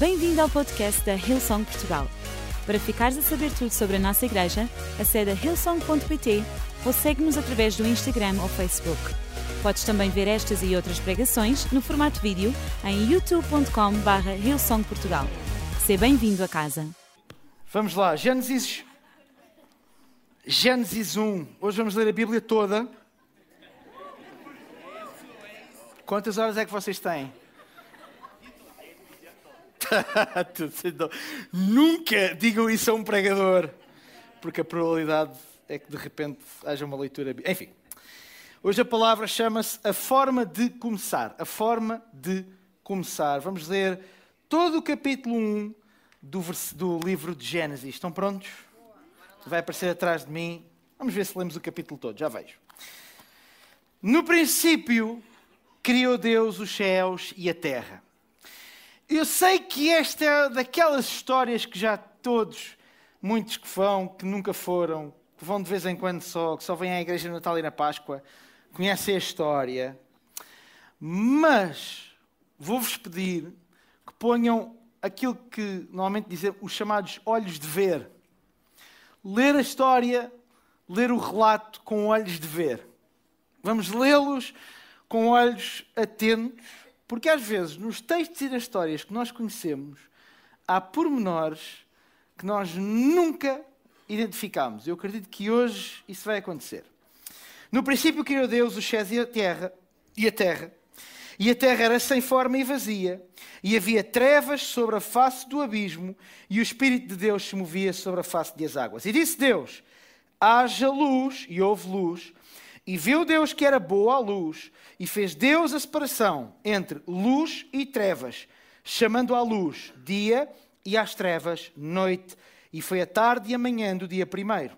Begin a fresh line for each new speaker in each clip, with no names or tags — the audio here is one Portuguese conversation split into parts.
Bem-vindo ao podcast da Hillsong Portugal. Para ficares a saber tudo sobre a nossa igreja, acede a hillsong.pt ou segue-nos através do Instagram ou Facebook. Podes também ver estas e outras pregações no formato vídeo em youtube.com.br hillsongportugal. Seja bem-vindo a casa.
Vamos lá, Gênesis, Gênesis 1. Hoje vamos ler a Bíblia toda. Quantas horas é que vocês têm? Nunca digam isso a um pregador, porque a probabilidade é que de repente haja uma leitura. Enfim, hoje a palavra chama-se a forma de começar. A forma de começar. Vamos ler todo o capítulo 1 do, do livro de Gênesis. Estão prontos? Vai aparecer atrás de mim. Vamos ver se lemos o capítulo todo. Já vejo. No princípio, criou Deus os céus e a terra. Eu sei que esta é daquelas histórias que já todos, muitos que vão, que nunca foram, que vão de vez em quando só, que só vêm à igreja no Natal e na Páscoa, conhecem a história. Mas vou-vos pedir que ponham aquilo que normalmente dizem os chamados olhos de ver. Ler a história, ler o relato com olhos de ver. Vamos lê-los com olhos atentos, porque às vezes nos textos e nas histórias que nós conhecemos há pormenores que nós nunca identificamos. Eu acredito que hoje isso vai acontecer. No princípio criou Deus os céus e a terra, e a terra, e a terra era sem forma e vazia, e havia trevas sobre a face do abismo, e o Espírito de Deus se movia sobre a face das águas. E disse Deus: haja luz, e houve luz. E viu Deus que era boa a luz, e fez Deus a separação entre luz e trevas, chamando à luz dia e às trevas noite. E foi a tarde e a manhã do dia primeiro.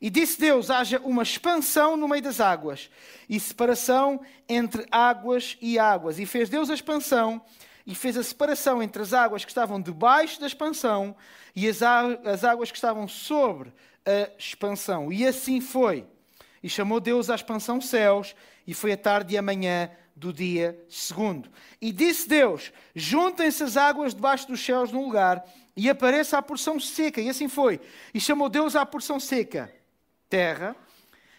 E disse Deus: haja uma expansão no meio das águas, e separação entre águas e águas. E fez Deus a expansão, e fez a separação entre as águas que estavam debaixo da expansão e as, as águas que estavam sobre a expansão. E assim foi. E chamou Deus à expansão céus, e foi a tarde e a manhã do dia segundo. E disse Deus: Juntem-se as águas debaixo dos céus num lugar, e apareça a porção seca. E assim foi. E chamou Deus à porção seca terra,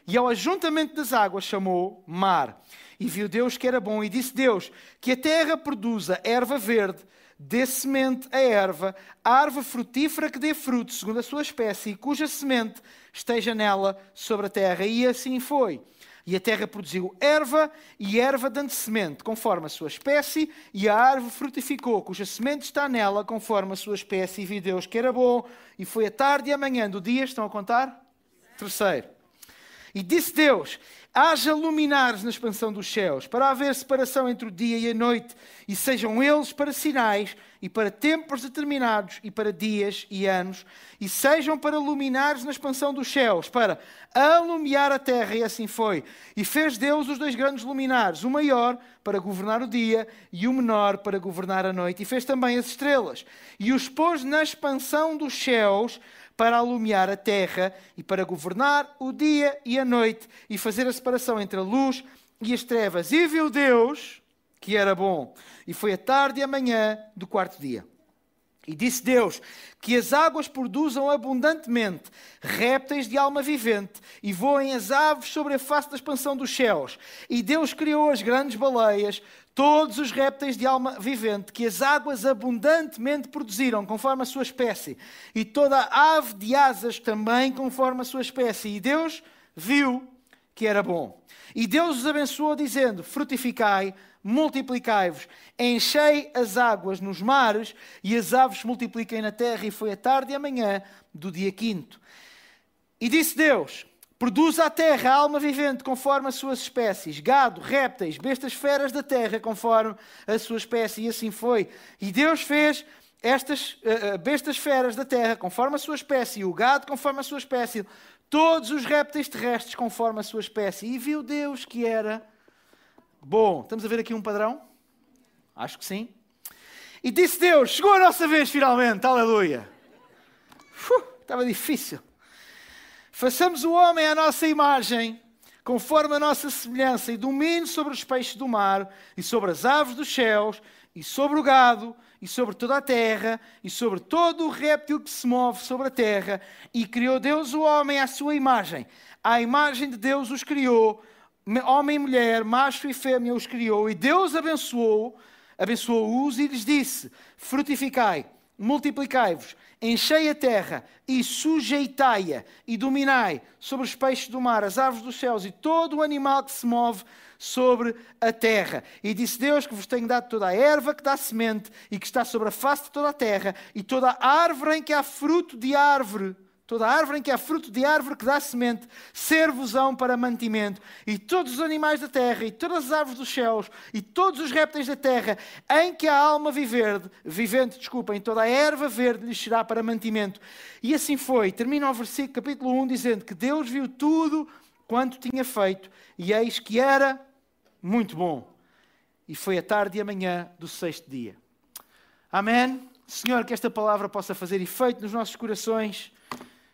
e ao ajuntamento das águas chamou mar. E viu Deus que era bom, e disse Deus que a terra produza erva verde, dê semente a erva, árvore frutífera que dê fruto, segundo a sua espécie, e cuja semente esteja nela sobre a terra. E assim foi. E a terra produziu erva e erva dando semente, conforme a sua espécie, e a árvore frutificou, cuja semente está nela, conforme a sua espécie. E viu Deus que era bom, e foi a tarde e a manhã do dia, estão a contar? Terceiro. E disse Deus: haja luminares na expansão dos céus, para haver separação entre o dia e a noite, e sejam eles para sinais, e para tempos determinados, e para dias e anos, e sejam para luminares na expansão dos céus, para alumiar a terra, e assim foi. E fez Deus os dois grandes luminares, o maior para governar o dia, e o menor para governar a noite. E fez também as estrelas, e os pôs na expansão dos céus, para alumiar a terra e para governar o dia e a noite e fazer a separação entre a luz e as trevas. E viu Deus que era bom. E foi a tarde e a manhã do quarto dia. E disse Deus que as águas produzam abundantemente répteis de alma vivente e voem as aves sobre a face da expansão dos céus. E Deus criou as grandes baleias, todos os répteis de alma vivente que as águas abundantemente produziram, conforme a sua espécie, e toda a ave de asas também, conforme a sua espécie. E Deus viu que era bom. E Deus os abençoou, dizendo: Frutificai, multiplicai-vos, enchei as águas nos mares, e as aves multipliquem na terra. E foi a tarde e a manhã do dia quinto. E disse Deus: Produz a terra alma vivente conforme as suas espécies, gado, répteis, bestas feras da terra conforme a sua espécie, e assim foi. E Deus fez estas uh, bestas feras da terra conforme a sua espécie, o gado conforme a sua espécie, todos os répteis terrestres conforme a sua espécie. E viu Deus que era bom. Estamos a ver aqui um padrão? Acho que sim. E disse Deus: chegou a nossa vez finalmente, aleluia. Uf, estava difícil. Façamos o homem à nossa imagem, conforme a nossa semelhança, e domine sobre os peixes do mar, e sobre as aves dos céus, e sobre o gado, e sobre toda a terra, e sobre todo o réptil que se move sobre a terra. E criou Deus o homem à sua imagem. À imagem de Deus os criou, homem e mulher, macho e fêmea os criou. E Deus abençoou, abençoou-os e lhes disse: Frutificai, multiplicai-vos, enchei a terra e sujeitai-a, e dominai sobre os peixes do mar, as aves dos céus e todo o animal que se move sobre a terra. E disse Deus que vos tenho dado toda a erva que dá semente e que está sobre a face de toda a terra, e toda a árvore em que há fruto de árvore toda árvore em que há fruto de árvore que dá semente, ser-vos-ão para mantimento, e todos os animais da terra, e todas as árvores dos céus, e todos os répteis da terra, em que a alma viver, vivente, desculpem, toda a erva verde lhes será para mantimento. E assim foi. Termina o versículo, capítulo 1, dizendo que Deus viu tudo quanto tinha feito, e eis que era muito bom. E foi a tarde e a manhã do sexto dia. Amém? Senhor, que esta palavra possa fazer efeito nos nossos corações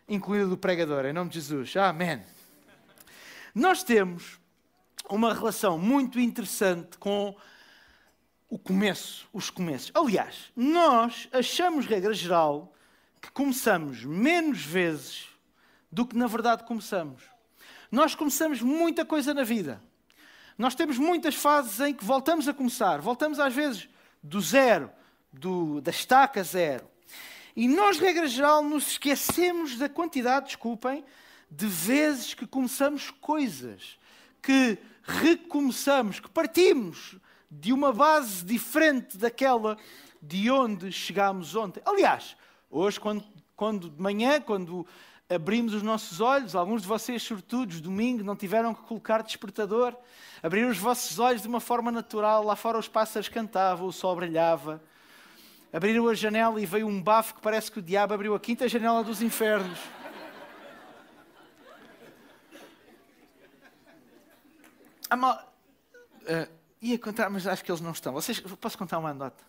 incluído o pregador, em nome de Jesus. Amém. Nós temos uma relação muito interessante com o começo, os começos. Aliás, nós achamos, regra geral, que começamos menos vezes do que na verdade começamos. Nós começamos muita coisa na vida. Nós temos muitas fases em que voltamos a começar. Voltamos às vezes do zero, do, da estaca zero. E nós, regra geral, nos esquecemos da quantidade, desculpem, de vezes que começamos coisas, que recomeçamos, que partimos de uma base diferente daquela de onde chegámos ontem. Aliás, hoje, quando, quando de manhã, quando abrimos os nossos olhos, alguns de vocês, sortudos, domingo, não tiveram que colocar despertador, abriram os vossos olhos de uma forma natural, lá fora os pássaros cantavam, o sol brilhava abriram a janela e veio um bafo que parece que o diabo abriu a quinta janela dos infernos. Mal... uh, ia contar, mas acho que eles não estão. Vocês, posso contar uma anedota?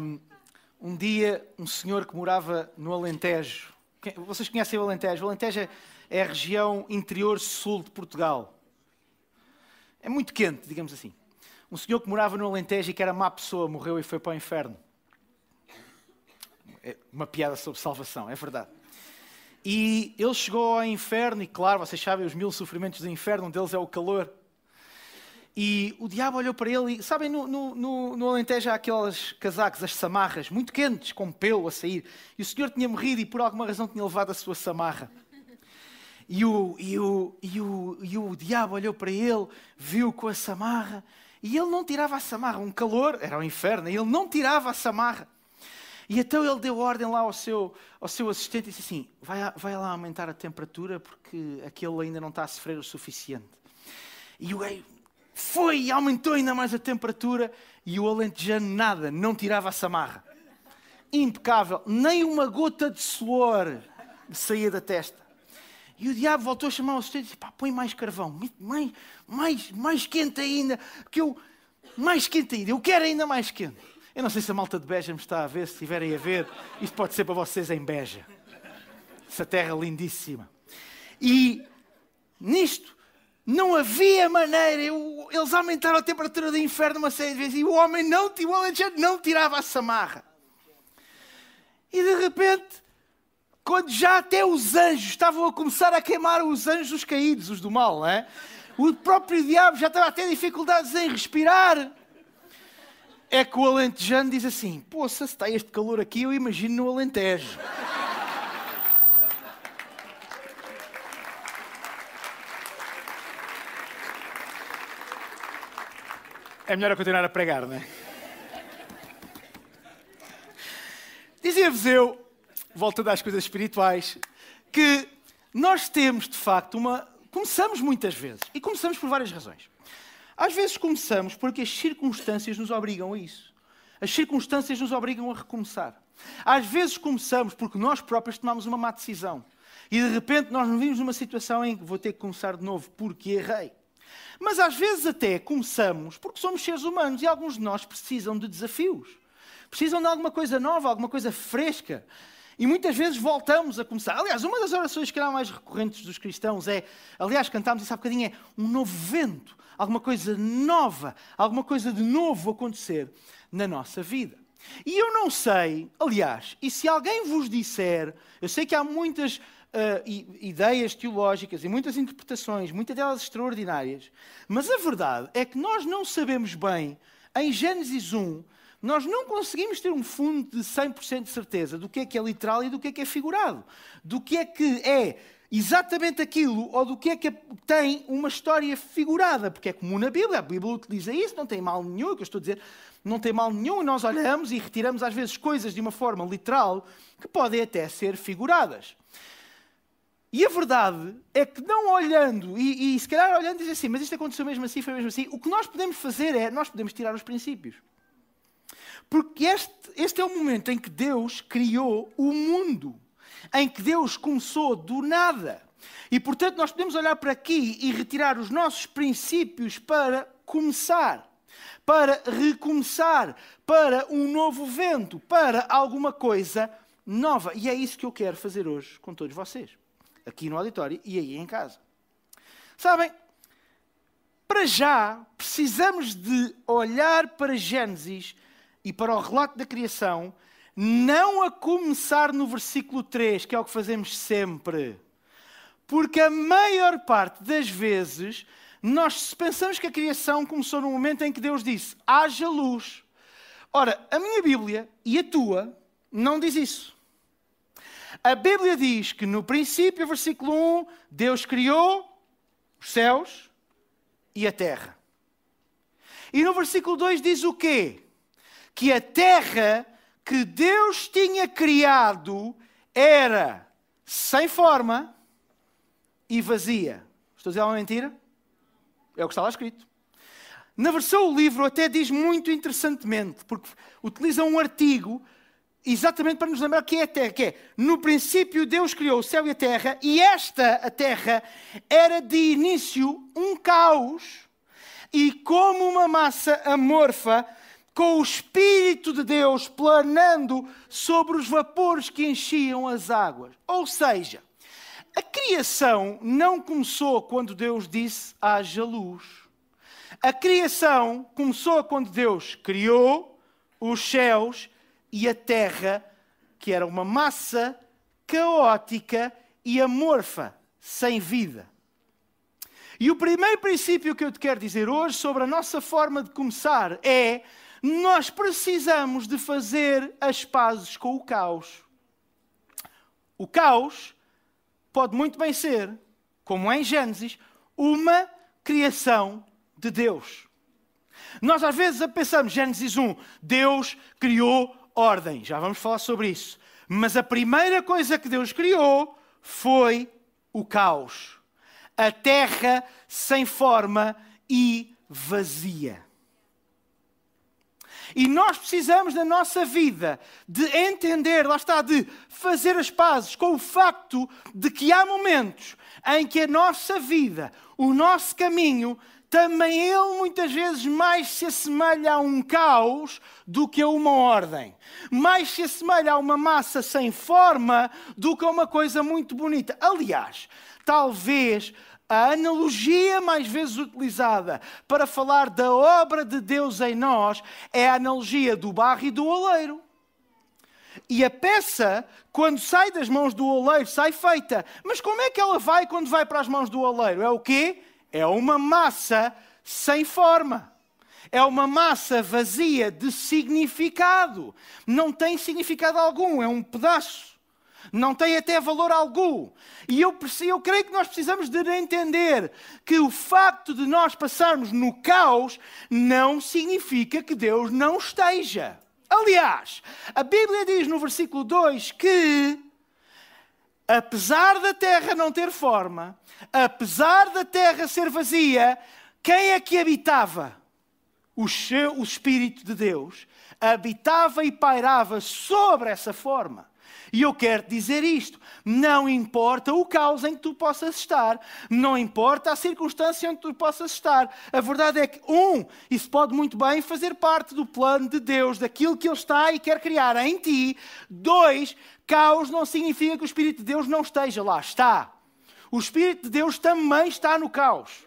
Um, um dia, um senhor que morava no Alentejo. Vocês conhecem o Alentejo? O Alentejo é, é a região interior-sul de Portugal. É muito quente, digamos assim. Um senhor que morava no Alentejo e que era má pessoa morreu e foi para o inferno. É uma piada sobre salvação, é verdade. E ele chegou ao inferno, e claro, vocês sabem os mil sofrimentos do inferno, um deles é o calor. E o diabo olhou para ele e, sabem, no, no, no Alentejo há aqueles casacos, as samarras, muito quentes, com pelo a sair. E o senhor tinha morrido e por alguma razão tinha levado a sua samarra. E o, e o, e o, e o diabo olhou para ele, viu com a samarra e ele não tirava a samarra, um calor, era o um inferno, e ele não tirava a samarra. E então ele deu ordem lá ao seu, ao seu assistente e disse assim: vai, vai lá aumentar a temperatura porque aquele ainda não está a sofrer o suficiente. E o gajo foi e aumentou ainda mais a temperatura e o alentejano nada, não tirava a samarra. Impecável, nem uma gota de suor saía da testa. E o diabo voltou a chamar o assistente e disse: pá, põe mais carvão, mais, mais, mais quente ainda, que eu, mais quente ainda, eu quero ainda mais quente. Eu não sei se a malta de Beja me está a ver, se estiverem a ver, isto pode ser para vocês em Beja. Essa terra lindíssima. E nisto, não havia maneira, eu, eles aumentaram a temperatura do inferno uma série de vezes e o homem não, o não tirava a samarra. E de repente, quando já até os anjos estavam a começar a queimar os anjos caídos, os do mal, não é? O próprio diabo já estava a ter dificuldades em respirar. É que o alentejano diz assim: Poxa, se está este calor aqui, eu imagino no Alentejo. É melhor eu continuar a pregar, não é? Dizia-vos eu voltando às coisas espirituais, que nós temos de facto uma. Começamos muitas vezes, e começamos por várias razões. Às vezes começamos porque as circunstâncias nos obrigam a isso. As circunstâncias nos obrigam a recomeçar. Às vezes começamos porque nós próprios tomamos uma má decisão. E de repente nós nos vimos numa situação em que vou ter que começar de novo porque errei. Mas às vezes até começamos porque somos seres humanos e alguns de nós precisam de desafios. Precisam de alguma coisa nova, alguma coisa fresca. E muitas vezes voltamos a começar. Aliás, uma das orações que eram mais recorrentes dos cristãos é, aliás, cantámos isso há bocadinho, é um novo vento, alguma coisa nova, alguma coisa de novo acontecer na nossa vida. E eu não sei, aliás, e se alguém vos disser, eu sei que há muitas uh, ideias teológicas e muitas interpretações, muitas delas extraordinárias, mas a verdade é que nós não sabemos bem, em Gênesis 1, nós não conseguimos ter um fundo de 100% de certeza do que é que é literal e do que é que é figurado, do que é que é exatamente aquilo ou do que é que tem uma história figurada, porque é comum na Bíblia, a Bíblia utiliza isso, não tem mal nenhum, o que eu estou a dizer, não tem mal nenhum, e nós olhamos e retiramos às vezes coisas de uma forma literal que podem até ser figuradas. E a verdade é que não olhando, e, e se calhar olhando dizer assim, mas isto aconteceu mesmo assim, foi mesmo assim, o que nós podemos fazer é, nós podemos tirar os princípios. Porque este, este é o momento em que Deus criou o mundo em que Deus começou do nada. E portanto, nós podemos olhar para aqui e retirar os nossos princípios para começar, para recomeçar, para um novo vento, para alguma coisa nova. E é isso que eu quero fazer hoje com todos vocês, aqui no auditório e aí em casa. Sabem, para já precisamos de olhar para Gênesis e para o relato da criação não a começar no versículo 3, que é o que fazemos sempre. Porque a maior parte das vezes nós pensamos que a criação começou no momento em que Deus disse: haja luz. Ora, a minha Bíblia e a tua não diz isso. A Bíblia diz que no princípio, versículo 1, Deus criou os céus e a terra. E no versículo 2 diz o quê? Que a terra que Deus tinha criado era sem forma e vazia. Estou a dizer uma mentira? É o que está lá escrito. Na versão o livro até diz muito interessantemente, porque utiliza um artigo exatamente para nos lembrar que é a terra, que é, no princípio Deus criou o céu e a terra, e esta, a terra, era de início um caos, e como uma massa amorfa, com o Espírito de Deus planando sobre os vapores que enchiam as águas. Ou seja, a criação não começou quando Deus disse haja luz. A criação começou quando Deus criou os céus e a terra, que era uma massa caótica e amorfa, sem vida. E o primeiro princípio que eu te quero dizer hoje sobre a nossa forma de começar é nós precisamos de fazer as pazes com o caos. O caos pode muito bem ser, como em Gênesis, uma criação de Deus. Nós às vezes pensamos, Gênesis 1, Deus criou ordem. Já vamos falar sobre isso. Mas a primeira coisa que Deus criou foi o caos. A terra sem forma e vazia. E nós precisamos na nossa vida de entender, lá está, de fazer as pazes com o facto de que há momentos em que a nossa vida, o nosso caminho, também ele muitas vezes mais se assemelha a um caos do que a uma ordem. Mais se assemelha a uma massa sem forma do que a uma coisa muito bonita. Aliás, talvez a analogia mais vezes utilizada para falar da obra de Deus em nós é a analogia do barro e do oleiro. E a peça, quando sai das mãos do oleiro, sai feita. Mas como é que ela vai quando vai para as mãos do oleiro? É o quê? É uma massa sem forma. É uma massa vazia de significado. Não tem significado algum, é um pedaço não tem até valor algum. E eu, eu creio que nós precisamos de entender que o facto de nós passarmos no caos não significa que Deus não esteja. Aliás, a Bíblia diz no versículo 2 que, apesar da terra não ter forma, apesar da terra ser vazia, quem é que habitava? O, seu, o Espírito de Deus habitava e pairava sobre essa forma. E eu quero dizer isto: não importa o caos em que tu possas estar, não importa a circunstância em que tu possas estar, a verdade é que, um, isso pode muito bem fazer parte do plano de Deus, daquilo que Ele está e quer criar em ti. Dois, caos não significa que o Espírito de Deus não esteja lá, está. O Espírito de Deus também está no caos.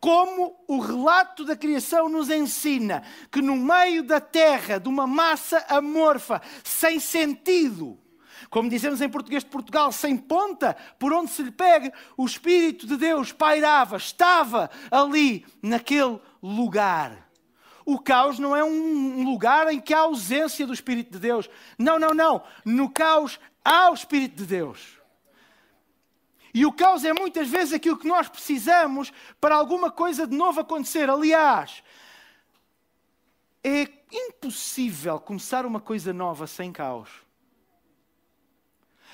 Como o relato da criação nos ensina que no meio da terra, de uma massa amorfa, sem sentido, como dizemos em português de Portugal, sem ponta, por onde se lhe pegue, o Espírito de Deus pairava, estava ali, naquele lugar. O caos não é um lugar em que há ausência do Espírito de Deus. Não, não, não. No caos há o Espírito de Deus. E o caos é muitas vezes aquilo que nós precisamos para alguma coisa de novo acontecer. Aliás, é impossível começar uma coisa nova sem caos.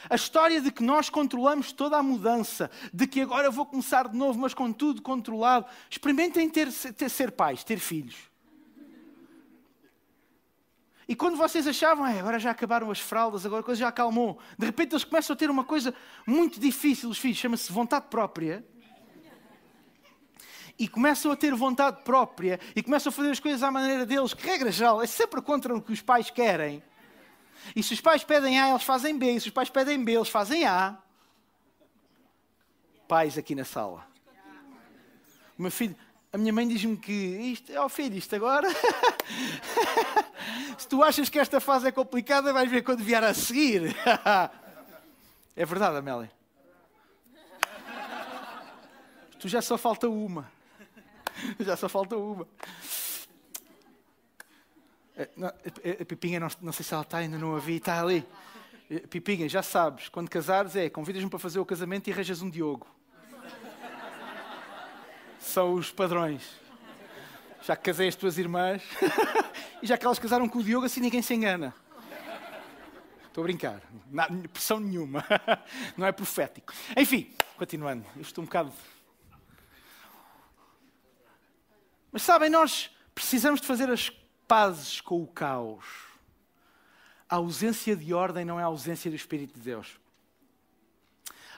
A história de que nós controlamos toda a mudança, de que agora vou começar de novo, mas com tudo controlado. Experimentem ter, ter, ser pais, ter filhos. E quando vocês achavam, agora já acabaram as fraldas, agora a coisa já acalmou, de repente eles começam a ter uma coisa muito difícil, os filhos, chama-se vontade própria. E começam a ter vontade própria e começam a fazer as coisas à maneira deles, que regra geral é sempre contra o que os pais querem. E se os pais pedem A, eles fazem B. E se os pais pedem B, eles fazem A. Pais aqui na sala. O meu filho, a minha mãe diz-me que isto, oh filho, isto agora. Se tu achas que esta fase é complicada, vais ver quando vier a seguir. é verdade, Amélia. Tu já só falta uma. Já só falta uma. A Pipinha, não, não sei se ela está, ainda não a vi, está ali. Pipinha, já sabes, quando casares é, convidas-me para fazer o casamento e arranjas um Diogo são os padrões. Já casei as tuas irmãs e já que elas casaram com o Diogo, assim ninguém se engana. Estou a brincar. Não, pressão nenhuma. Não é profético. Enfim, continuando. Eu estou um bocado. Mas sabem, nós precisamos de fazer as pazes com o caos. A ausência de ordem não é a ausência do Espírito de Deus.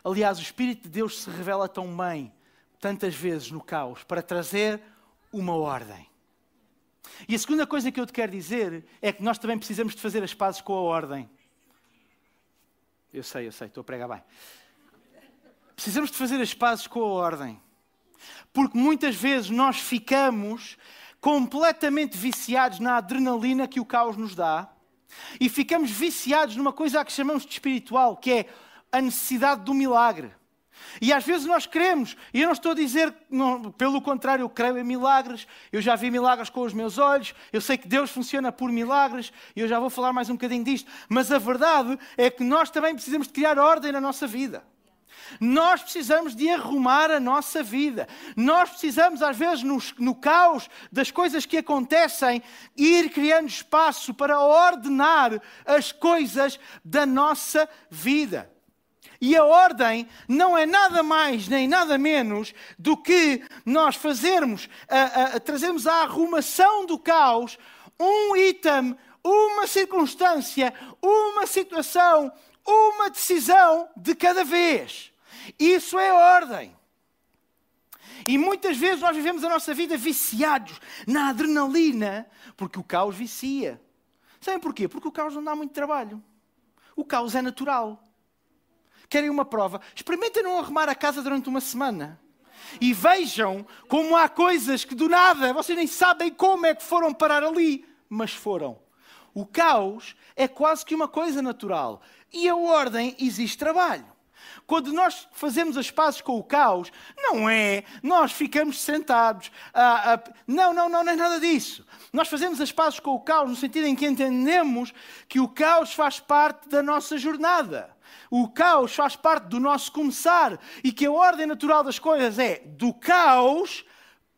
Aliás, o Espírito de Deus se revela tão bem tantas vezes no caos para trazer uma ordem. E a segunda coisa que eu te quero dizer é que nós também precisamos de fazer as pazes com a ordem. Eu sei, eu sei, estou a pregar bem. Precisamos de fazer as pazes com a ordem. Porque muitas vezes nós ficamos completamente viciados na adrenalina que o caos nos dá e ficamos viciados numa coisa que chamamos de espiritual, que é a necessidade do milagre. E às vezes nós queremos, e eu não estou a dizer, não, pelo contrário, eu creio em milagres, eu já vi milagres com os meus olhos, eu sei que Deus funciona por milagres, e eu já vou falar mais um bocadinho disto, mas a verdade é que nós também precisamos de criar ordem na nossa vida. Nós precisamos de arrumar a nossa vida. Nós precisamos, às vezes, no, no, caos das coisas que acontecem, ir criando espaço para ordenar as coisas da nossa vida. E a ordem não é nada mais nem nada menos do que nós fazermos, a, a, trazermos à arrumação do caos um item, uma circunstância, uma situação, uma decisão de cada vez. Isso é ordem. E muitas vezes nós vivemos a nossa vida viciados na adrenalina, porque o caos vicia. Sabem porquê? Porque o caos não dá muito trabalho. O caos é natural. Querem uma prova? Experimentem não arrumar a casa durante uma semana. E vejam como há coisas que do nada vocês nem sabem como é que foram parar ali, mas foram. O caos é quase que uma coisa natural. E a ordem existe trabalho. Quando nós fazemos as pazes com o caos, não é nós ficamos sentados. Ah, ah, não, não, não, não é nada disso. Nós fazemos as pazes com o caos no sentido em que entendemos que o caos faz parte da nossa jornada. O caos faz parte do nosso começar e que a ordem natural das coisas é do caos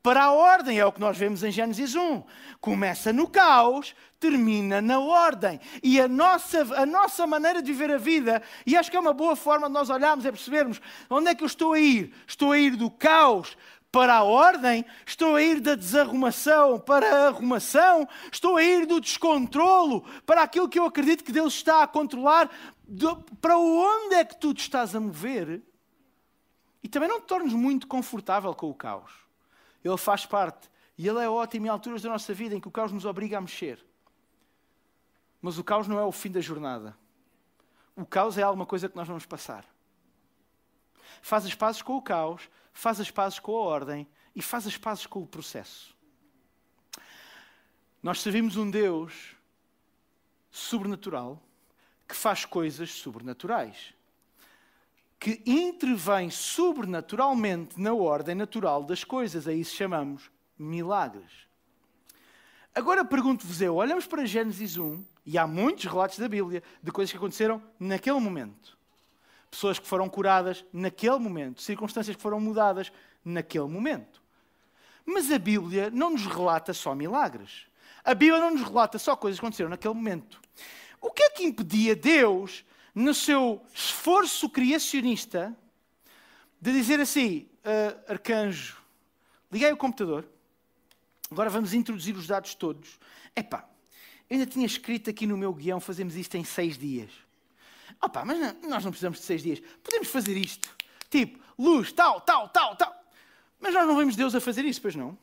para a ordem. É o que nós vemos em Gênesis 1. Começa no caos, termina na ordem. E a nossa, a nossa maneira de viver a vida, e acho que é uma boa forma de nós olharmos, é percebermos onde é que eu estou a ir. Estou a ir do caos para a ordem, estou a ir da desarrumação para a arrumação, estou a ir do descontrolo para aquilo que eu acredito que Deus está a controlar, para onde é que tu te estás a mover? E também não te tornes muito confortável com o caos. Ele faz parte e ele é ótimo em alturas da nossa vida em que o caos nos obriga a mexer. Mas o caos não é o fim da jornada. O caos é alguma coisa que nós vamos passar. Faz as pazes com o caos, faz as pazes com a ordem e faz as pazes com o processo. Nós servimos um Deus sobrenatural que faz coisas sobrenaturais, que intervém sobrenaturalmente na ordem natural das coisas. A isso chamamos milagres. Agora pergunto-vos eu, olhamos para Gênesis 1 e há muitos relatos da Bíblia de coisas que aconteceram naquele momento. Pessoas que foram curadas naquele momento, circunstâncias que foram mudadas naquele momento. Mas a Bíblia não nos relata só milagres. A Bíblia não nos relata só coisas que aconteceram naquele momento. O que é que impedia Deus, no seu esforço criacionista, de dizer assim: uh, arcanjo, liguei o computador, agora vamos introduzir os dados todos. Epá, eu ainda tinha escrito aqui no meu guião, fazemos isto em seis dias. Opa, mas não, nós não precisamos de seis dias. Podemos fazer isto. Tipo, luz, tal, tal, tal, tal. Mas nós não vemos Deus a fazer isso, pois não?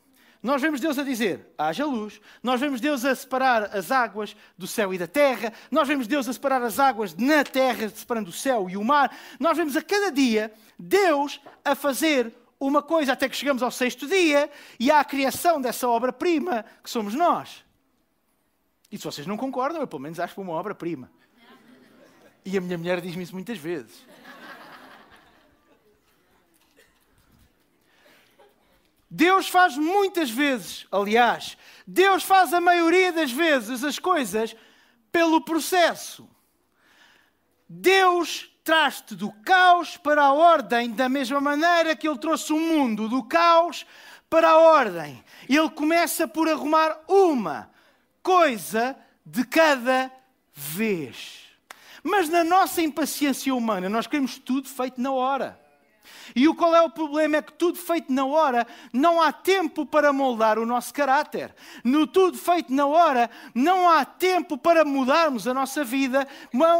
Nós vemos Deus a dizer, haja luz. Nós vemos Deus a separar as águas do céu e da terra. Nós vemos Deus a separar as águas na terra, separando o céu e o mar. Nós vemos a cada dia Deus a fazer uma coisa até que chegamos ao sexto dia e há a criação dessa obra-prima que somos nós. E se vocês não concordam, eu pelo menos acho que uma obra-prima. E a minha mulher diz-me isso muitas vezes. Deus faz muitas vezes, aliás, Deus faz a maioria das vezes as coisas pelo processo. Deus traz-te do caos para a ordem, da mesma maneira que Ele trouxe o mundo do caos para a ordem. Ele começa por arrumar uma coisa de cada vez. Mas na nossa impaciência humana, nós queremos tudo feito na hora. E o qual é o problema? É que tudo feito na hora, não há tempo para moldar o nosso caráter. No tudo feito na hora, não há tempo para mudarmos a nossa vida.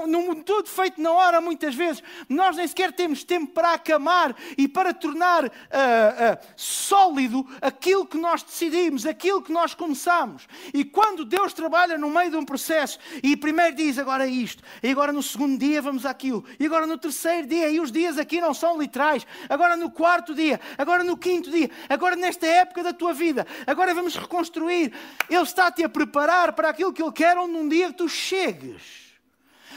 No tudo feito na hora, muitas vezes, nós nem sequer temos tempo para acamar e para tornar uh, uh, sólido aquilo que nós decidimos, aquilo que nós começamos. E quando Deus trabalha no meio de um processo e primeiro diz agora isto, e agora no segundo dia vamos àquilo, e agora no terceiro dia, e os dias aqui não são literais, agora no quarto dia, agora no quinto dia, agora nesta época da tua vida, agora vamos reconstruir. Ele está-te a preparar para aquilo que Ele quer, onde um dia tu chegues.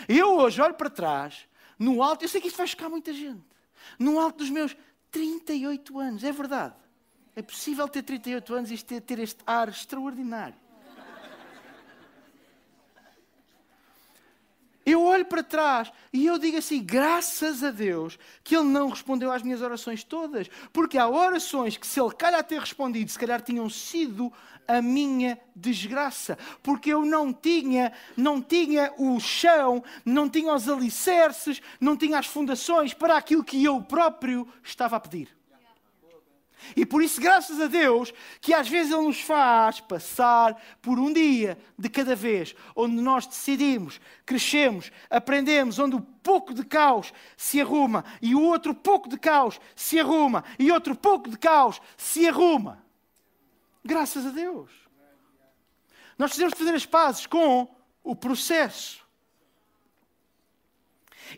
Eu hoje olho para trás, no alto, eu sei que isto vai chocar muita gente, no alto dos meus 38 anos, é verdade. É possível ter 38 anos e ter este ar extraordinário. Eu olho para trás e eu digo assim: graças a Deus que Ele não respondeu às minhas orações todas. Porque há orações que, se Ele calhar ter respondido, se calhar tinham sido a minha desgraça. Porque eu não tinha, não tinha o chão, não tinha os alicerces, não tinha as fundações para aquilo que eu próprio estava a pedir. E por isso, graças a Deus, que às vezes Ele nos faz passar por um dia de cada vez, onde nós decidimos, crescemos, aprendemos, onde o pouco de caos se arruma e o outro pouco de caos se arruma e outro pouco de caos se arruma. Graças a Deus. Nós precisamos fazer as pazes com o processo.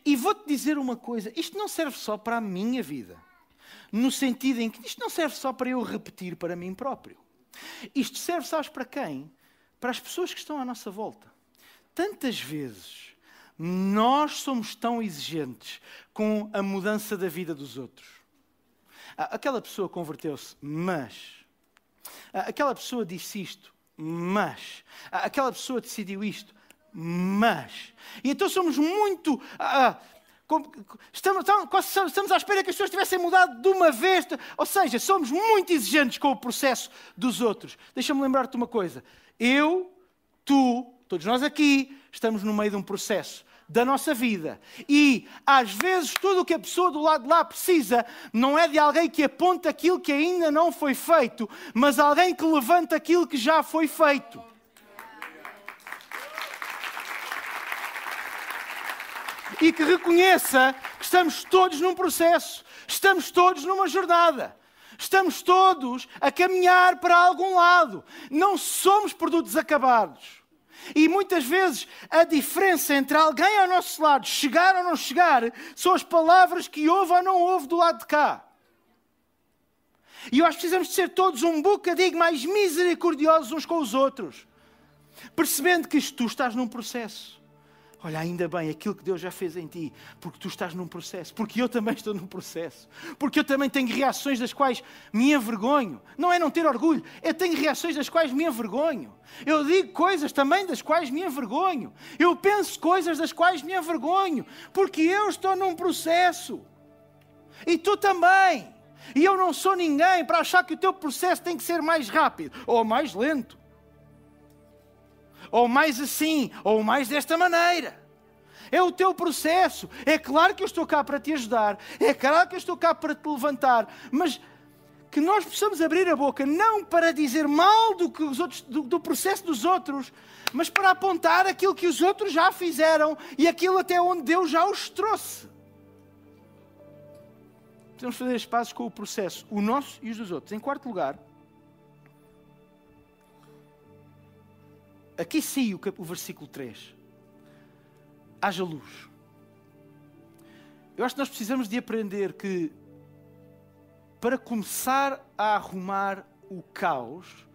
E vou-te dizer uma coisa: isto não serve só para a minha vida no sentido em que isto não serve só para eu repetir para mim próprio. Isto serve, sabes, para quem? Para as pessoas que estão à nossa volta. Tantas vezes nós somos tão exigentes com a mudança da vida dos outros. Ah, aquela pessoa converteu-se, mas. Ah, aquela pessoa disse isto, mas. Ah, aquela pessoa decidiu isto, mas. E então somos muito. Estamos, estamos à espera que as pessoas tivessem mudado de uma vez. Ou seja, somos muito exigentes com o processo dos outros. Deixa-me lembrar-te uma coisa. Eu, tu, todos nós aqui, estamos no meio de um processo da nossa vida. E, às vezes, tudo o que a pessoa do lado de lá precisa não é de alguém que aponta aquilo que ainda não foi feito, mas alguém que levanta aquilo que já foi feito. E que reconheça que estamos todos num processo, estamos todos numa jornada. Estamos todos a caminhar para algum lado. Não somos produtos acabados. E muitas vezes a diferença entre alguém ao nosso lado, chegar ou não chegar, são as palavras que ouve ou não ouve do lado de cá. E nós precisamos de ser todos um bocadinho mais misericordiosos uns com os outros. Percebendo que tu estás num processo. Olha, ainda bem aquilo que Deus já fez em ti, porque tu estás num processo, porque eu também estou num processo, porque eu também tenho reações das quais me envergonho. Não é não ter orgulho, é tenho reações das quais me envergonho. Eu digo coisas também das quais me envergonho. Eu penso coisas das quais me envergonho, porque eu estou num processo. E tu também. E eu não sou ninguém para achar que o teu processo tem que ser mais rápido ou mais lento ou mais assim, ou mais desta maneira. É o teu processo. É claro que eu estou cá para te ajudar. É claro que eu estou cá para te levantar. Mas que nós possamos abrir a boca não para dizer mal do, que os outros, do, do, processo dos outros, mas para apontar aquilo que os outros já fizeram e aquilo até onde Deus já os trouxe. Temos fazer espaços com o processo, o nosso e os dos outros. Em quarto lugar, Aqui sim o, o versículo 3. Haja luz. Eu acho que nós precisamos de aprender que para começar a arrumar o caos,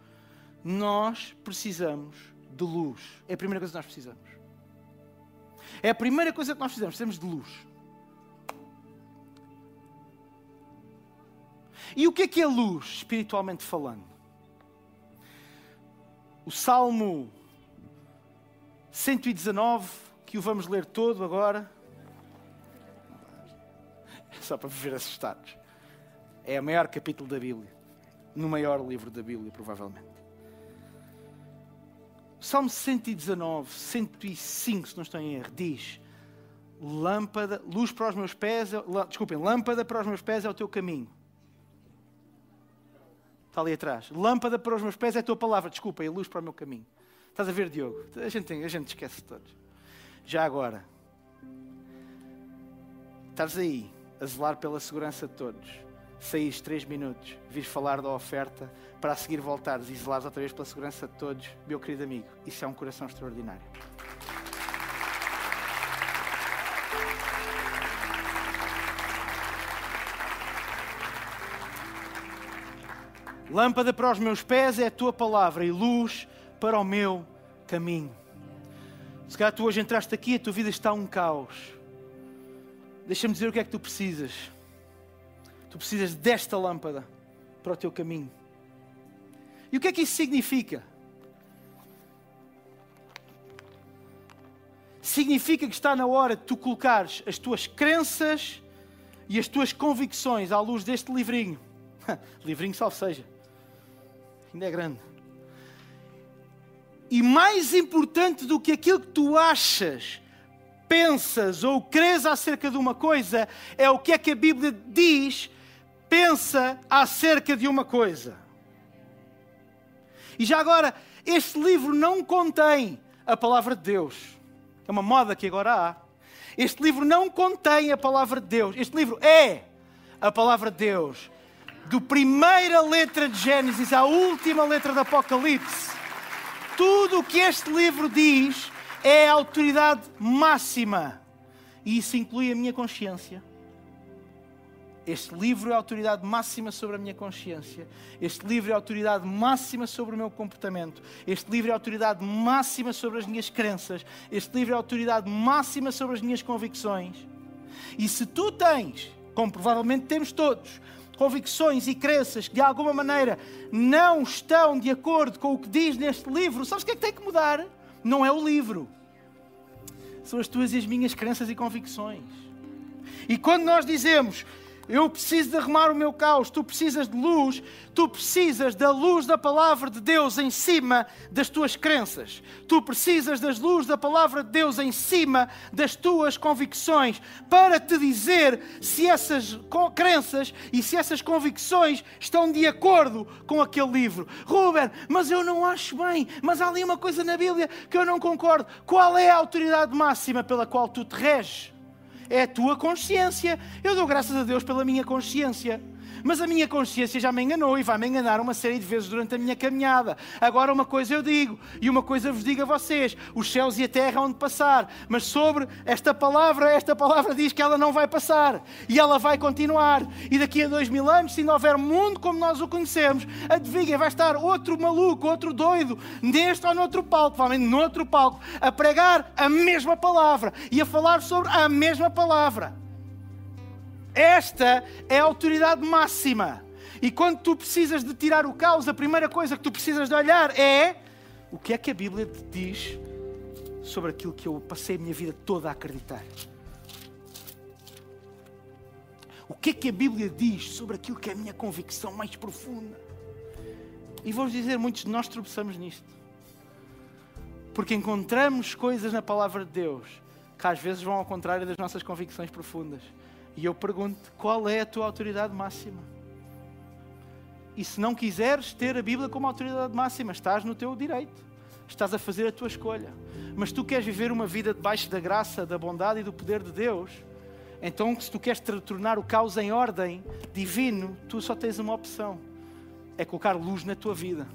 nós precisamos de luz. É a primeira coisa que nós precisamos. É a primeira coisa que nós precisamos. Precisamos de luz. E o que é que é luz, espiritualmente falando? O Salmo 119, que o vamos ler todo agora. Só para viver assustados. É o maior capítulo da Bíblia. No maior livro da Bíblia, provavelmente. Salmo 119, 105, se não estou em erro, diz: Lâmpada, luz para os meus pés, desculpem, lâmpada para os meus pés é o teu caminho. Está ali atrás. Lâmpada para os meus pés é a tua palavra, desculpem, luz para o meu caminho. Estás a ver, Diogo? A gente, tem, a gente esquece todos. Já agora, estás aí a zelar pela segurança de todos. Saís três minutos, vires falar da oferta, para a seguir voltares e zelares outra vez pela segurança de todos, meu querido amigo, isso é um coração extraordinário. Lâmpada para os meus pés é a tua palavra e luz para o meu caminho. Se calhar tu hoje entraste aqui e a tua vida está um caos. Deixa-me dizer o que é que tu precisas. Tu precisas desta lâmpada para o teu caminho. E o que é que isso significa? Significa que está na hora de tu colocares as tuas crenças e as tuas convicções à luz deste livrinho. livrinho, salve seja. Ainda é grande e mais importante do que aquilo que tu achas, pensas ou crês acerca de uma coisa, é o que é que a Bíblia diz, pensa acerca de uma coisa. E já agora, este livro não contém a palavra de Deus. É uma moda que agora há. Este livro não contém a palavra de Deus. Este livro é a palavra de Deus. Do primeira letra de Gênesis à última letra do Apocalipse tudo o que este livro diz é a autoridade máxima. E isso inclui a minha consciência. Este livro é a autoridade máxima sobre a minha consciência. Este livro é a autoridade máxima sobre o meu comportamento. Este livro é a autoridade máxima sobre as minhas crenças. Este livro é a autoridade máxima sobre as minhas convicções. E se tu tens, como provavelmente temos todos, convicções e crenças que de alguma maneira não estão de acordo com o que diz neste livro, sabes o que é que tem que mudar? Não é o livro, são as tuas e as minhas crenças e convicções. E quando nós dizemos eu preciso de arrumar o meu caos, tu precisas de luz, tu precisas da luz da palavra de Deus em cima das tuas crenças. Tu precisas das luz da palavra de Deus em cima das tuas convicções para te dizer se essas crenças e se essas convicções estão de acordo com aquele livro. Ruben, mas eu não acho bem, mas há ali uma coisa na Bíblia que eu não concordo. Qual é a autoridade máxima pela qual tu te reges? É a tua consciência. Eu dou graças a Deus pela minha consciência. Mas a minha consciência já me enganou e vai me enganar uma série de vezes durante a minha caminhada. Agora, uma coisa eu digo e uma coisa vos digo a vocês: os céus e a terra hão de passar, mas sobre esta palavra, esta palavra diz que ela não vai passar e ela vai continuar. E daqui a dois mil anos, se não houver mundo como nós o conhecemos, adivinha, vai estar outro maluco, outro doido, neste ou noutro palco, provavelmente noutro palco, a pregar a mesma palavra e a falar sobre a mesma palavra. Esta é a autoridade máxima. E quando tu precisas de tirar o caos, a primeira coisa que tu precisas de olhar é o que é que a Bíblia te diz sobre aquilo que eu passei a minha vida toda a acreditar. O que é que a Bíblia diz sobre aquilo que é a minha convicção mais profunda? E vou-vos dizer, muitos de nós tropeçamos nisto. Porque encontramos coisas na palavra de Deus que às vezes vão ao contrário das nossas convicções profundas. E eu pergunto: qual é a tua autoridade máxima? E se não quiseres ter a Bíblia como autoridade máxima, estás no teu direito. Estás a fazer a tua escolha. Mas tu queres viver uma vida debaixo da graça, da bondade e do poder de Deus, então se tu queres tornar o caos em ordem divino, tu só tens uma opção: é colocar luz na tua vida.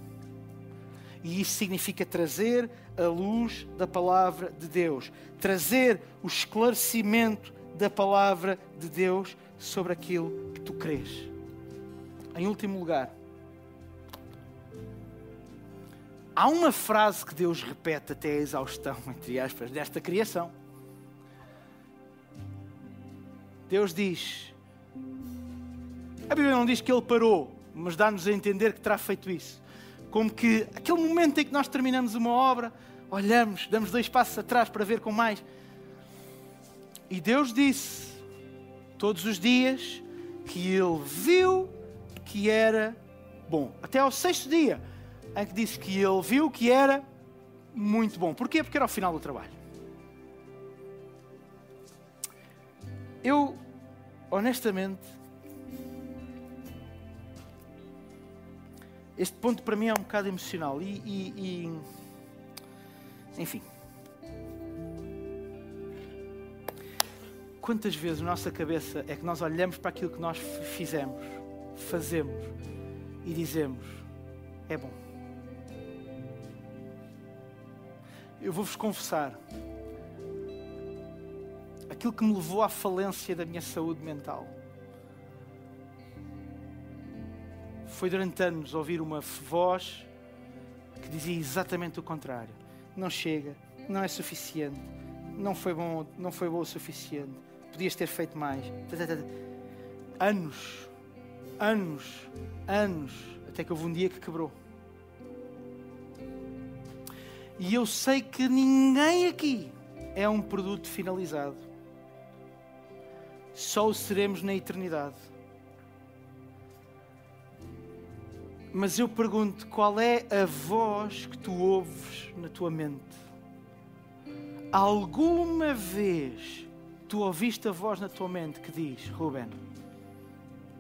E isso significa trazer a luz da palavra de Deus, trazer o esclarecimento da palavra de Deus sobre aquilo que tu crês. Em último lugar, há uma frase que Deus repete até a exaustão, entre aspas, desta criação. Deus diz, a Bíblia não diz que Ele parou, mas dá-nos a entender que terá feito isso. Como que aquele momento em que nós terminamos uma obra, olhamos, damos dois passos atrás para ver com mais e Deus disse todos os dias que ele viu que era bom. Até ao sexto dia, em que disse que ele viu que era muito bom. Porquê? Porque era o final do trabalho. Eu, honestamente, este ponto para mim é um bocado emocional e, e, e enfim. Quantas vezes na nossa cabeça é que nós olhamos para aquilo que nós fizemos, fazemos e dizemos: é bom. Eu vou-vos confessar aquilo que me levou à falência da minha saúde mental. Foi durante anos ouvir uma voz que dizia exatamente o contrário. Não chega, não é suficiente, não foi bom, não foi bom o suficiente podias ter feito mais. Anos, anos, anos, até que houve um dia que quebrou. E eu sei que ninguém aqui é um produto finalizado. Só o seremos na eternidade. Mas eu pergunto: qual é a voz que tu ouves na tua mente? Alguma vez tu ouviste a voz na tua mente que diz: Ruben,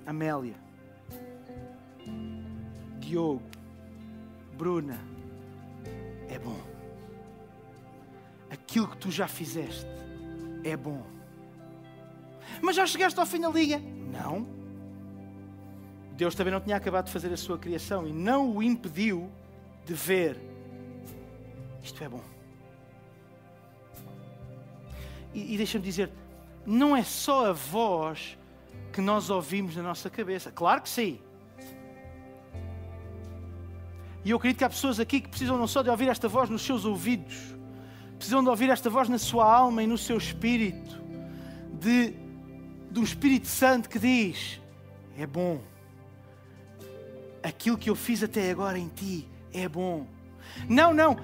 Amélia, Diogo, Bruna, é bom. Aquilo que tu já fizeste é bom. Mas já chegaste ao fim da liga? Não. Deus também não tinha acabado de fazer a sua criação e não o impediu de ver. Isto é bom. E, e deixa-me dizer, não é só a voz que nós ouvimos na nossa cabeça. Claro que sim. E eu acredito que há pessoas aqui que precisam não só de ouvir esta voz nos seus ouvidos, precisam de ouvir esta voz na sua alma e no seu espírito, de, de um Espírito Santo que diz: É bom. Aquilo que eu fiz até agora em ti é bom. Não, não.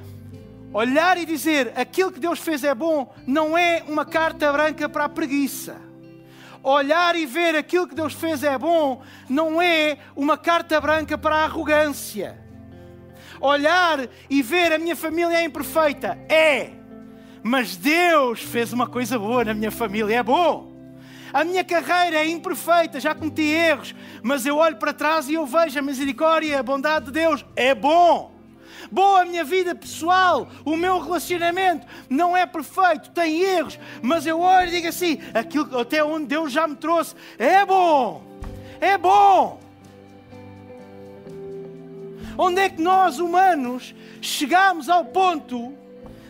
Olhar e dizer aquilo que Deus fez é bom não é uma carta branca para a preguiça. Olhar e ver aquilo que Deus fez é bom não é uma carta branca para a arrogância. Olhar e ver a minha família é imperfeita é, mas Deus fez uma coisa boa na minha família, é bom. A minha carreira é imperfeita, já cometi erros, mas eu olho para trás e eu vejo a misericórdia a bondade de Deus, é bom boa a minha vida pessoal, o meu relacionamento não é perfeito, tem erros, mas eu olho e digo assim: aquilo até onde Deus já me trouxe é bom. é bom. Onde é que nós, humanos, chegamos ao ponto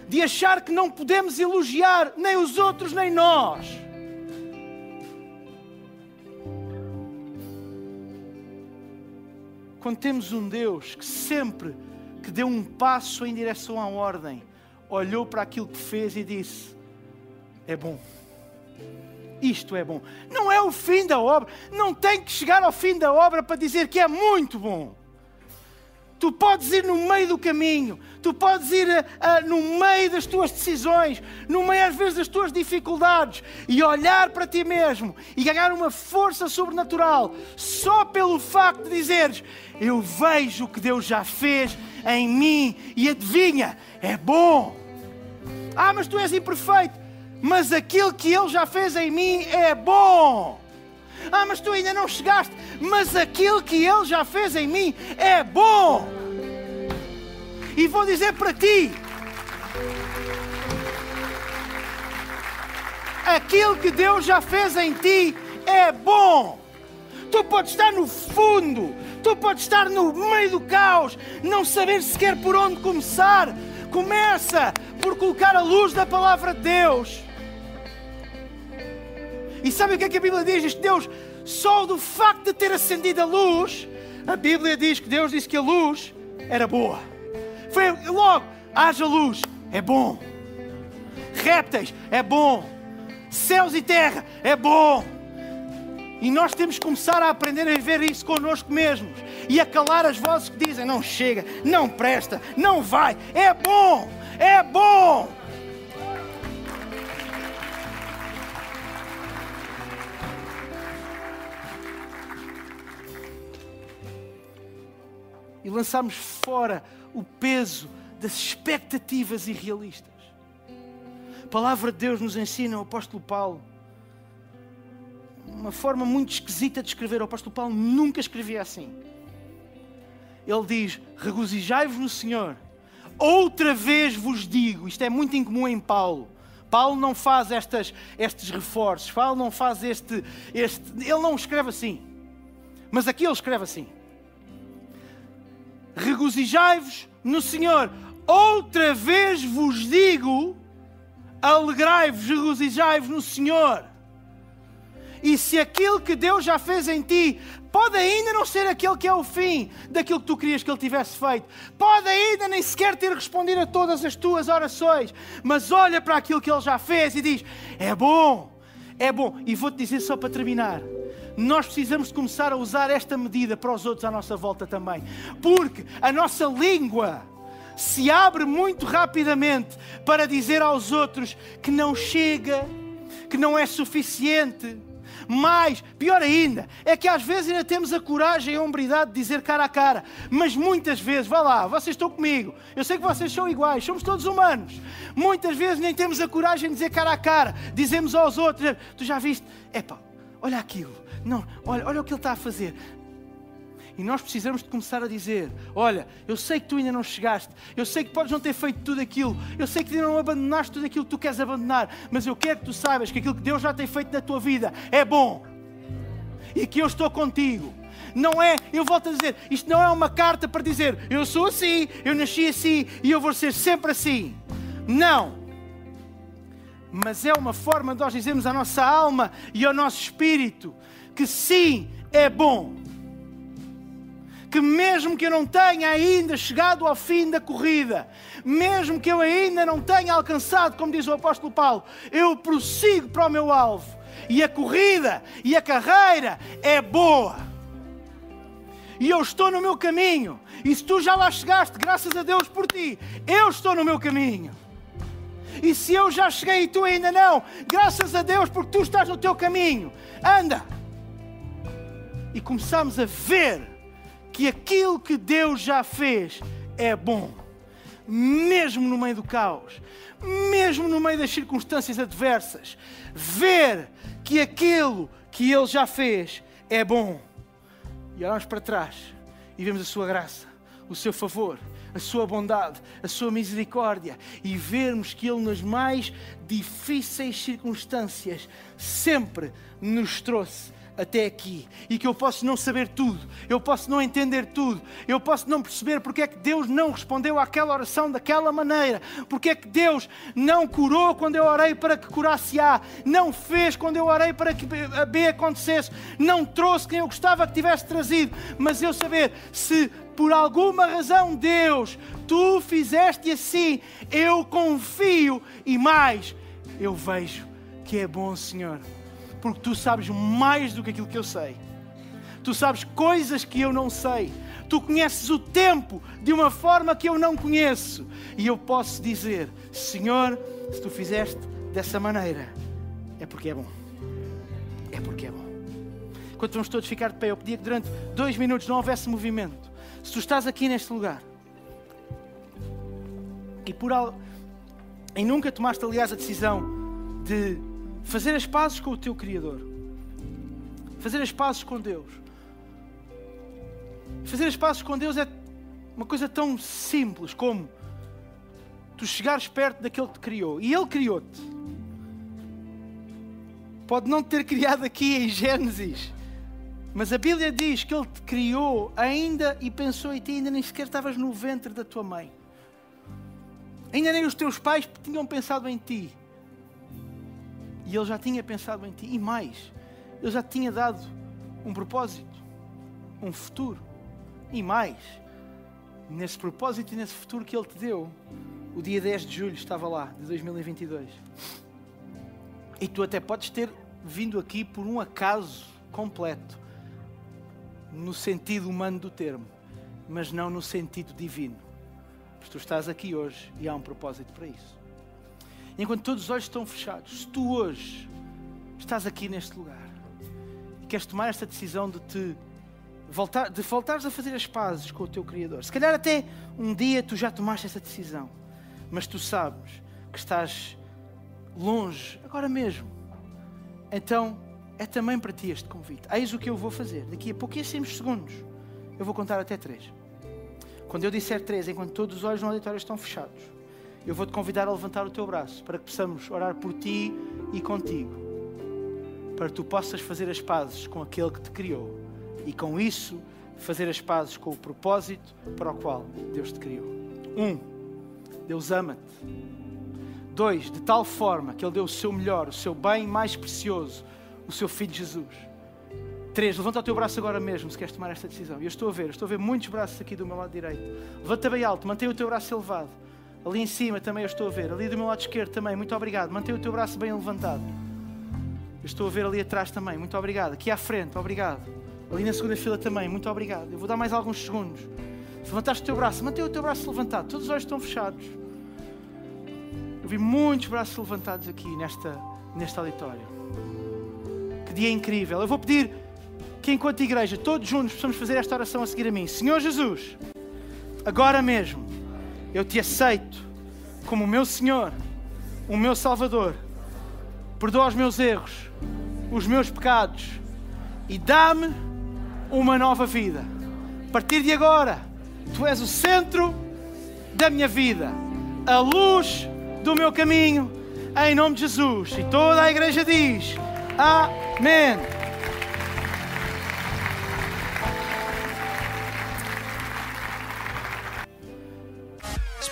de achar que não podemos elogiar nem os outros nem nós? Quando temos um Deus que sempre que deu um passo em direção à ordem, olhou para aquilo que fez e disse: É bom. Isto é bom. Não é o fim da obra. Não tem que chegar ao fim da obra para dizer que é muito bom. Tu podes ir no meio do caminho, tu podes ir uh, no meio das tuas decisões, no meio às vezes das tuas dificuldades e olhar para ti mesmo e ganhar uma força sobrenatural só pelo facto de dizeres: Eu vejo o que Deus já fez em mim e adivinha, é bom. Ah, mas tu és imperfeito, mas aquilo que Ele já fez em mim é bom. Ah, mas tu ainda não chegaste. Mas aquilo que Ele já fez em mim é bom. E vou dizer para ti: aquilo que Deus já fez em ti é bom. Tu podes estar no fundo, tu podes estar no meio do caos, não saber sequer por onde começar. Começa por colocar a luz da palavra de Deus. E sabe o que é que a Bíblia diz? Diz que Deus, só do facto de ter acendido a luz, a Bíblia diz que Deus disse que a luz era boa. Foi logo, haja luz, é bom. Répteis, é bom. Céus e terra, é bom. E nós temos que começar a aprender a viver isso connosco mesmos e a calar as vozes que dizem: não chega, não presta, não vai. É bom, é bom. E lançarmos fora o peso das expectativas irrealistas. A palavra de Deus nos ensina, o apóstolo Paulo, uma forma muito esquisita de escrever. O apóstolo Paulo nunca escrevia assim. Ele diz: Regozijai-vos no Senhor. Outra vez vos digo, isto é muito incomum em Paulo. Paulo não faz estas, estes reforços, Paulo não faz este, este. Ele não escreve assim. Mas aqui ele escreve assim regozijai-vos no Senhor. Outra vez vos digo, alegrai-vos, regozijai-vos no Senhor. E se aquilo que Deus já fez em ti pode ainda não ser aquele que é o fim daquilo que tu querias que Ele tivesse feito, pode ainda nem sequer ter respondido a todas as tuas orações, mas olha para aquilo que Ele já fez e diz: é bom, é bom. E vou-te dizer só para terminar: nós precisamos de começar a usar esta medida para os outros à nossa volta também. Porque a nossa língua se abre muito rapidamente para dizer aos outros que não chega, que não é suficiente. Mais, pior ainda, é que às vezes ainda temos a coragem e a hombridade de dizer cara a cara, mas muitas vezes, vá lá, vocês estão comigo, eu sei que vocês são iguais, somos todos humanos. Muitas vezes nem temos a coragem de dizer cara a cara, dizemos aos outros: tu já viste, epá, olha aquilo, não, olha, olha o que ele está a fazer. E nós precisamos de começar a dizer: Olha, eu sei que tu ainda não chegaste, eu sei que podes não ter feito tudo aquilo, eu sei que ainda não abandonaste tudo aquilo que tu queres abandonar, mas eu quero que tu saibas que aquilo que Deus já tem feito na tua vida é bom e que eu estou contigo. Não é, eu volto a dizer, isto não é uma carta para dizer eu sou assim, eu nasci assim e eu vou ser sempre assim. Não, mas é uma forma de nós dizermos à nossa alma e ao nosso espírito que sim, é bom. Que mesmo que eu não tenha ainda chegado ao fim da corrida, mesmo que eu ainda não tenha alcançado, como diz o apóstolo Paulo, eu prossigo para o meu alvo. E a corrida e a carreira é boa. E eu estou no meu caminho. E se tu já lá chegaste, graças a Deus por ti, eu estou no meu caminho. E se eu já cheguei e tu ainda não, graças a Deus porque tu estás no teu caminho. Anda e começamos a ver que aquilo que Deus já fez é bom, mesmo no meio do caos, mesmo no meio das circunstâncias adversas, ver que aquilo que Ele já fez é bom. E olhamos para trás e vemos a Sua graça, o Seu favor, a Sua bondade, a Sua misericórdia e vermos que Ele, nas mais difíceis circunstâncias, sempre nos trouxe até aqui e que eu posso não saber tudo, eu posso não entender tudo, eu posso não perceber porque é que Deus não respondeu àquela oração daquela maneira, porque é que Deus não curou quando eu orei para que curasse A, não fez quando eu orei para que a B acontecesse, não trouxe quem eu gostava que tivesse trazido, mas eu saber se por alguma razão, Deus, tu fizeste assim, eu confio e mais, eu vejo que é bom, Senhor porque tu sabes mais do que aquilo que eu sei. Tu sabes coisas que eu não sei. Tu conheces o tempo de uma forma que eu não conheço. E eu posso dizer: Senhor, se tu fizeste dessa maneira, é porque é bom. É porque é bom. Enquanto vamos todos ficar de pé, eu pedia que durante dois minutos não houvesse movimento. Se tu estás aqui neste lugar e por algo. E nunca tomaste, aliás, a decisão de Fazer as pazes com o teu Criador. Fazer as pazes com Deus. Fazer as pazes com Deus é uma coisa tão simples como tu chegares perto daquele que te criou. E Ele criou-te. Pode não ter criado aqui em Gênesis, mas a Bíblia diz que Ele te criou ainda e pensou em ti, ainda nem sequer estavas no ventre da tua mãe. Ainda nem os teus pais tinham pensado em ti. E Ele já tinha pensado em ti. E mais, Ele já tinha dado um propósito, um futuro. E mais, nesse propósito e nesse futuro que Ele te deu, o dia 10 de julho estava lá, de 2022. E tu até podes ter vindo aqui por um acaso completo, no sentido humano do termo, mas não no sentido divino. Porque tu estás aqui hoje e há um propósito para isso enquanto todos os olhos estão fechados, se tu hoje estás aqui neste lugar e queres tomar esta decisão de te voltar, de voltares a fazer as pazes com o teu Criador, se calhar até um dia tu já tomaste essa decisão, mas tu sabes que estás longe, agora mesmo, então é também para ti este convite. Eis o que eu vou fazer. Daqui a pouquíssimos segundos, eu vou contar até três. Quando eu disser três, enquanto todos os olhos no auditório estão fechados, eu vou-te convidar a levantar o teu braço para que possamos orar por ti e contigo, para que tu possas fazer as pazes com aquele que te criou e com isso fazer as pazes com o propósito para o qual Deus te criou. Um, Deus ama-te. Dois, de tal forma que Ele deu o seu melhor, o seu bem mais precioso, o seu Filho Jesus. Três, levanta o teu braço agora mesmo se queres tomar esta decisão. Eu estou a ver, estou a ver muitos braços aqui do meu lado direito. Levanta bem alto, mantém o teu braço elevado. Ali em cima também eu estou a ver. Ali do meu lado esquerdo também. Muito obrigado. Mantém o teu braço bem levantado. Eu estou a ver ali atrás também. Muito obrigado. Aqui à frente. Obrigado. Ali na segunda fila também. Muito obrigado. Eu vou dar mais alguns segundos. Se levantaste o teu braço, mantém o teu braço levantado. Todos os olhos estão fechados. Eu vi muitos braços levantados aqui nesta, neste auditório. Que dia incrível. Eu vou pedir que, enquanto igreja, todos juntos possamos fazer esta oração a seguir a mim. Senhor Jesus, agora mesmo eu te aceito como o meu Senhor, o meu Salvador. Perdoa os meus erros, os meus pecados e dá-me uma nova vida. A partir de agora, tu és o centro da minha vida, a luz do meu caminho, em nome de Jesus. E toda a igreja diz: Amém.